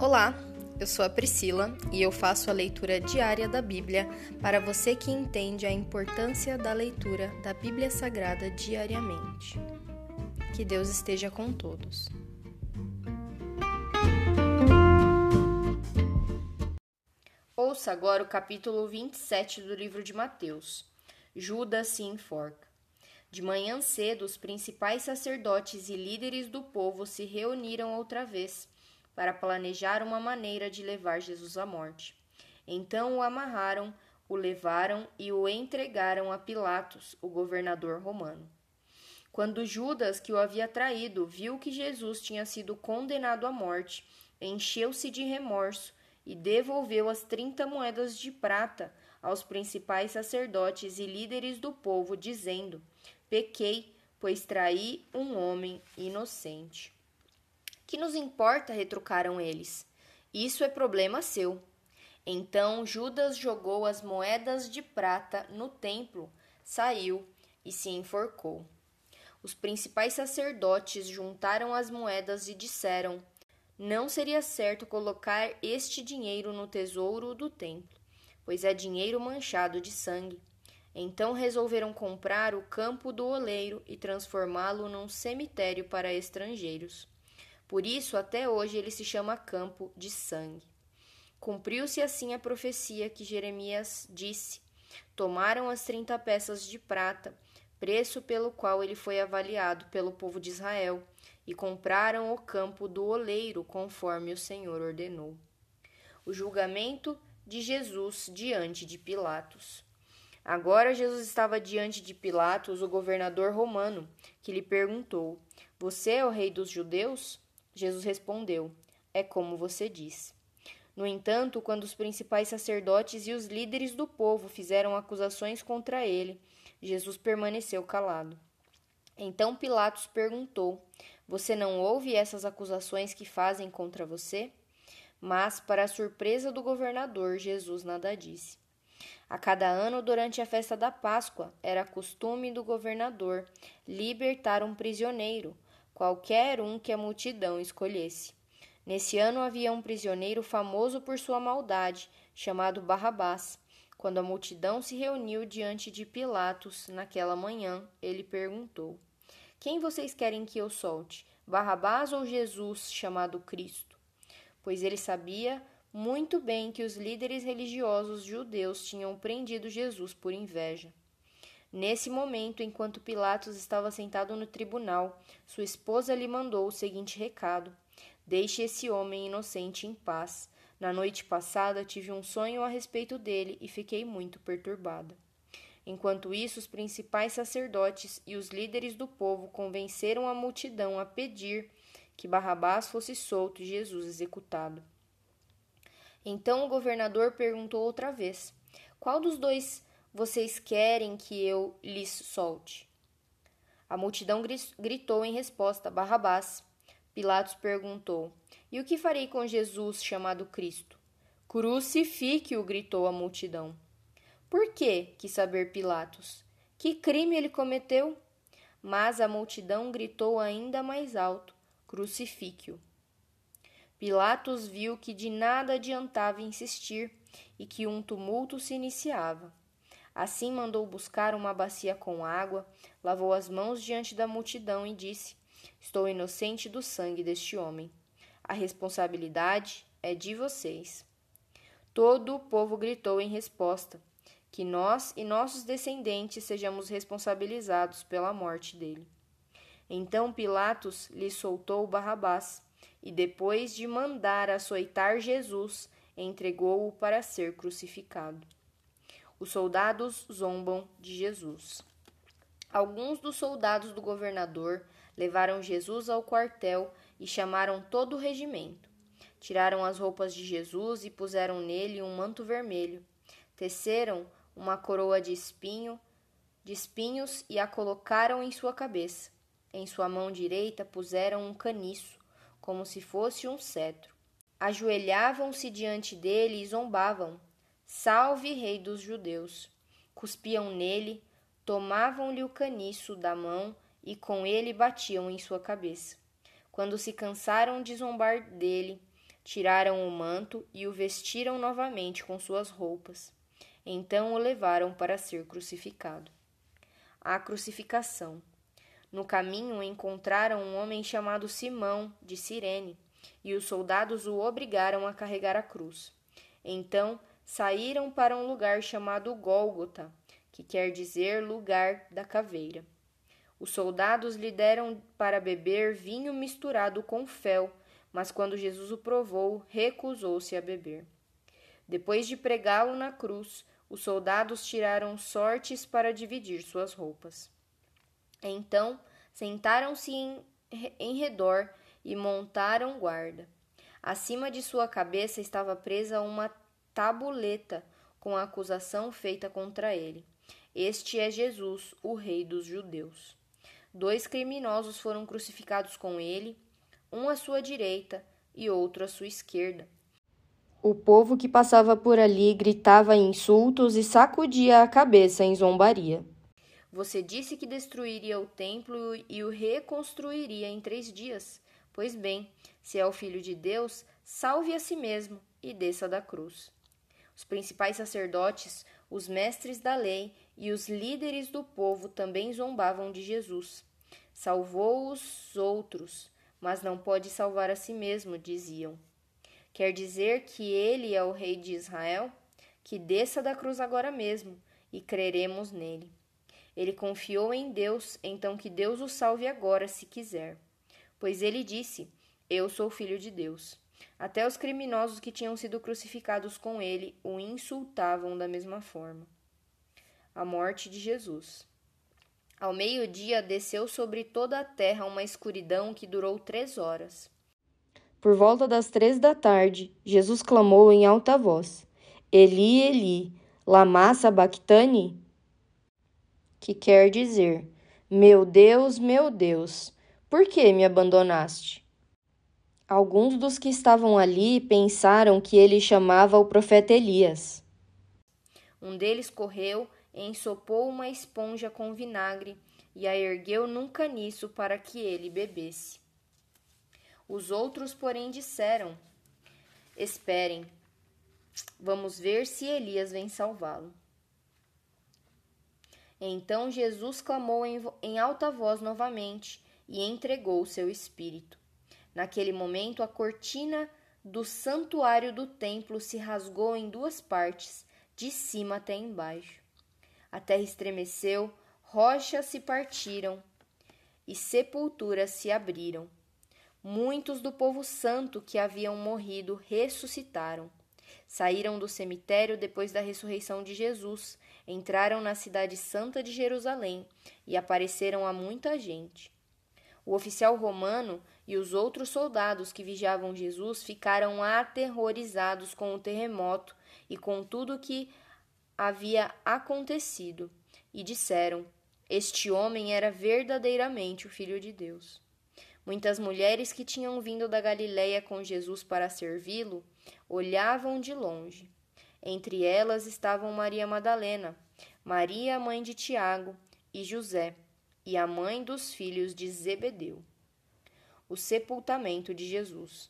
Olá, eu sou a Priscila e eu faço a leitura diária da Bíblia para você que entende a importância da leitura da Bíblia Sagrada diariamente. Que Deus esteja com todos. Ouça agora o capítulo 27 do livro de Mateus. Judas se enforca. De manhã cedo, os principais sacerdotes e líderes do povo se reuniram outra vez para planejar uma maneira de levar Jesus à morte. Então o amarraram, o levaram e o entregaram a Pilatos, o governador romano. Quando Judas, que o havia traído, viu que Jesus tinha sido condenado à morte, encheu-se de remorso e devolveu as trinta moedas de prata aos principais sacerdotes e líderes do povo, dizendo: Pequei, pois traí um homem inocente. Que nos importa? retrucaram eles. Isso é problema seu. Então Judas jogou as moedas de prata no templo, saiu e se enforcou. Os principais sacerdotes juntaram as moedas e disseram: Não seria certo colocar este dinheiro no tesouro do templo, pois é dinheiro manchado de sangue. Então resolveram comprar o campo do oleiro e transformá-lo num cemitério para estrangeiros. Por isso, até hoje, ele se chama Campo de Sangue. Cumpriu-se assim a profecia que Jeremias disse: Tomaram as trinta peças de prata, preço pelo qual ele foi avaliado pelo povo de Israel, e compraram o campo do oleiro, conforme o Senhor ordenou. O julgamento de Jesus diante de Pilatos. Agora Jesus estava diante de Pilatos, o governador romano, que lhe perguntou: Você é o rei dos judeus? Jesus respondeu: É como você diz. No entanto, quando os principais sacerdotes e os líderes do povo fizeram acusações contra ele, Jesus permaneceu calado. Então Pilatos perguntou: Você não ouve essas acusações que fazem contra você? Mas, para a surpresa do governador, Jesus nada disse. A cada ano, durante a festa da Páscoa, era costume do governador libertar um prisioneiro qualquer um que a multidão escolhesse. Nesse ano havia um prisioneiro famoso por sua maldade, chamado Barrabás. Quando a multidão se reuniu diante de Pilatos naquela manhã, ele perguntou: Quem vocês querem que eu solte, Barrabás ou Jesus, chamado Cristo? Pois ele sabia muito bem que os líderes religiosos judeus tinham prendido Jesus por inveja. Nesse momento, enquanto Pilatos estava sentado no tribunal, sua esposa lhe mandou o seguinte recado: Deixe esse homem inocente em paz. Na noite passada tive um sonho a respeito dele e fiquei muito perturbada. Enquanto isso, os principais sacerdotes e os líderes do povo convenceram a multidão a pedir que Barrabás fosse solto e Jesus executado. Então o governador perguntou outra vez: Qual dos dois vocês querem que eu lhes solte? A multidão gritou em resposta: Barrabás. Pilatos perguntou: E o que farei com Jesus chamado Cristo? Crucifique-o, gritou a multidão. Por quê? quis saber Pilatos. Que crime ele cometeu? Mas a multidão gritou ainda mais alto: Crucifique-o. Pilatos viu que de nada adiantava insistir e que um tumulto se iniciava. Assim mandou buscar uma bacia com água, lavou as mãos diante da multidão e disse: Estou inocente do sangue deste homem. A responsabilidade é de vocês. Todo o povo gritou em resposta: Que nós e nossos descendentes sejamos responsabilizados pela morte dele. Então Pilatos lhe soltou Barrabás e, depois de mandar açoitar Jesus, entregou-o para ser crucificado. Os soldados zombam de Jesus. Alguns dos soldados do governador levaram Jesus ao quartel e chamaram todo o regimento. Tiraram as roupas de Jesus e puseram nele um manto vermelho. Teceram uma coroa de espinho, de espinhos e a colocaram em sua cabeça. Em sua mão direita puseram um caniço, como se fosse um cetro. Ajoelhavam-se diante dele e zombavam. Salve, Rei dos Judeus! Cuspiam nele, tomavam-lhe o caniço da mão e com ele batiam em sua cabeça. Quando se cansaram de zombar dele, tiraram o manto e o vestiram novamente com suas roupas. Então o levaram para ser crucificado. A crucificação. No caminho encontraram um homem chamado Simão, de Cirene, e os soldados o obrigaram a carregar a cruz. Então saíram para um lugar chamado Gólgota, que quer dizer lugar da caveira. Os soldados lhe deram para beber vinho misturado com fel, mas quando Jesus o provou, recusou-se a beber. Depois de pregá-lo na cruz, os soldados tiraram sortes para dividir suas roupas. Então sentaram-se em, em redor e montaram guarda. Acima de sua cabeça estava presa uma tabuleta com a acusação feita contra ele. Este é Jesus, o Rei dos Judeus. Dois criminosos foram crucificados com ele, um à sua direita e outro à sua esquerda. O povo que passava por ali gritava insultos e sacudia a cabeça em zombaria. Você disse que destruiria o templo e o reconstruiria em três dias. Pois bem, se é o Filho de Deus, salve a si mesmo e desça da cruz. Os principais sacerdotes, os mestres da lei e os líderes do povo também zombavam de Jesus. Salvou os outros, mas não pode salvar a si mesmo, diziam. Quer dizer que ele é o rei de Israel? Que desça da cruz agora mesmo e creremos nele. Ele confiou em Deus, então que Deus o salve agora, se quiser. Pois ele disse: Eu sou filho de Deus. Até os criminosos que tinham sido crucificados com ele o insultavam da mesma forma. A morte de Jesus. Ao meio-dia desceu sobre toda a terra uma escuridão que durou três horas. Por volta das três da tarde, Jesus clamou em alta voz: Eli, Eli, lama sabachthani? Que quer dizer: Meu Deus, meu Deus, por que me abandonaste? Alguns dos que estavam ali pensaram que ele chamava o profeta Elias. Um deles correu, ensopou uma esponja com vinagre e a ergueu num caniço para que ele bebesse. Os outros, porém, disseram: Esperem, vamos ver se Elias vem salvá-lo. Então Jesus clamou em, alta voz novamente e entregou seu espírito. Naquele momento, a cortina do santuário do templo se rasgou em duas partes, de cima até embaixo. A terra estremeceu, rochas se partiram e sepulturas se abriram. Muitos do povo santo que haviam morrido ressuscitaram. Saíram do cemitério depois da ressurreição de Jesus, entraram na cidade santa de Jerusalém e apareceram a muita gente. O oficial romano e os outros soldados que vigiavam Jesus ficaram aterrorizados com o terremoto e com tudo o que havia acontecido, e disseram: Este homem era verdadeiramente o Filho de Deus. Muitas mulheres que tinham vindo da Galiléia com Jesus para servi-lo olhavam de longe. Entre elas estavam Maria Madalena, Maria, mãe de Tiago, e José, e a mãe dos filhos de Zebedeu. O sepultamento de Jesus.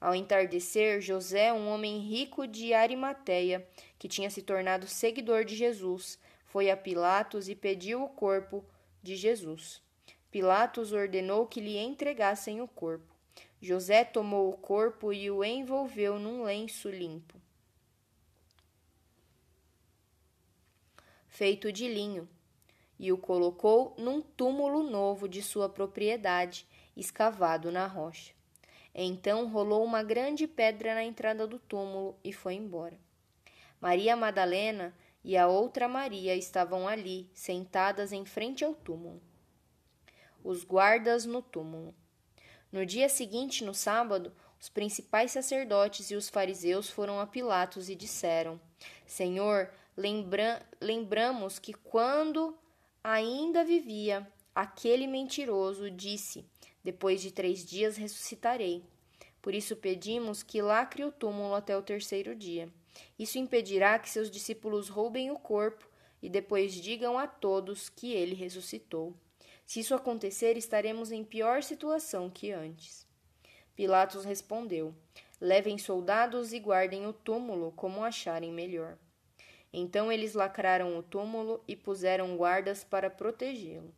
Ao entardecer, José, um homem rico de Arimateia, que tinha se tornado seguidor de Jesus, foi a Pilatos e pediu o corpo de Jesus. Pilatos ordenou que lhe entregassem o corpo. José tomou o corpo e o envolveu num lenço limpo, feito de linho, e o colocou num túmulo novo de sua propriedade, escavado na rocha. Então rolou uma grande pedra na entrada do túmulo e foi embora. Maria Madalena e a outra Maria estavam ali, sentadas em frente ao túmulo os guardas no túmulo. No dia seguinte, no sábado, os principais sacerdotes e os fariseus foram a Pilatos e disseram: Senhor, lembra lembramos que quando ainda vivia, aquele mentiroso disse: Depois de três dias ressuscitarei. Por isso pedimos que lacre o túmulo até o terceiro dia. Isso impedirá que seus discípulos roubem o corpo e depois digam a todos que ele ressuscitou. Se isso acontecer, estaremos em pior situação que antes. Pilatos respondeu: Levem soldados e guardem o túmulo como acharem melhor. Então eles lacraram o túmulo e puseram guardas para protegê-lo.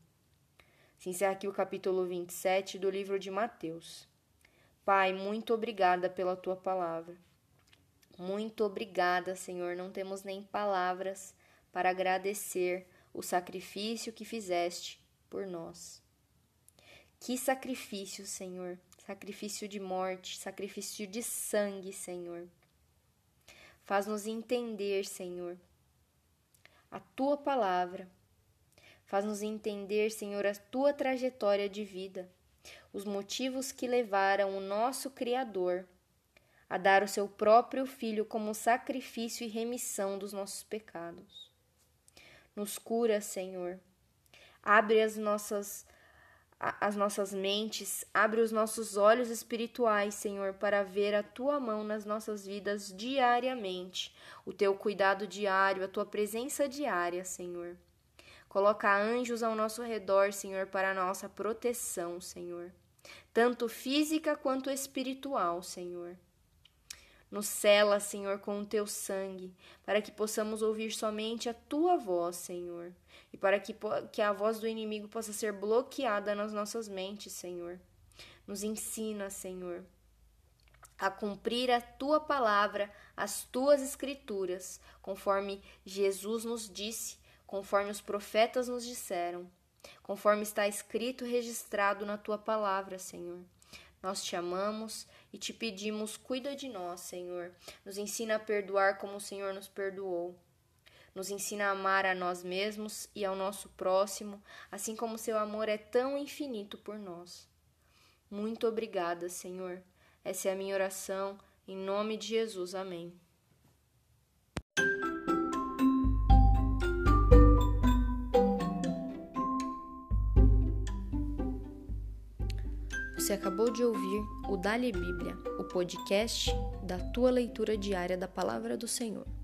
Se encerra aqui o capítulo 27 do livro de Mateus. Pai, muito obrigada pela tua palavra. Muito obrigada, Senhor. Não temos nem palavras para agradecer o sacrifício que fizeste por nós. Que sacrifício, Senhor! Sacrifício de morte, sacrifício de sangue, Senhor. Faz-nos entender, Senhor, a tua palavra. Faz-nos entender, Senhor, a tua trajetória de vida, os motivos que levaram o nosso Criador a dar o seu próprio Filho como sacrifício e remissão dos nossos pecados. Nos cura, Senhor. Abre as nossas as nossas mentes, abre os nossos olhos espirituais, Senhor, para ver a tua mão nas nossas vidas diariamente, o teu cuidado diário, a tua presença diária, Senhor. Coloca anjos ao nosso redor, Senhor, para a nossa proteção, Senhor, tanto física quanto espiritual, Senhor. Nos cela, Senhor, com o teu sangue, para que possamos ouvir somente a tua voz, Senhor, e para que, que a voz do inimigo possa ser bloqueada nas nossas mentes, Senhor. Nos ensina, Senhor, a cumprir a tua palavra, as tuas escrituras, conforme Jesus nos disse, conforme os profetas nos disseram, conforme está escrito e registrado na tua palavra, Senhor. Nós te amamos e te pedimos, cuida de nós, Senhor. Nos ensina a perdoar como o Senhor nos perdoou. Nos ensina a amar a nós mesmos e ao nosso próximo, assim como seu amor é tão infinito por nós. Muito obrigada, Senhor. Essa é a minha oração, em nome de Jesus. Amém. Você acabou de ouvir o Dali Bíblia, o podcast da tua leitura diária da palavra do Senhor.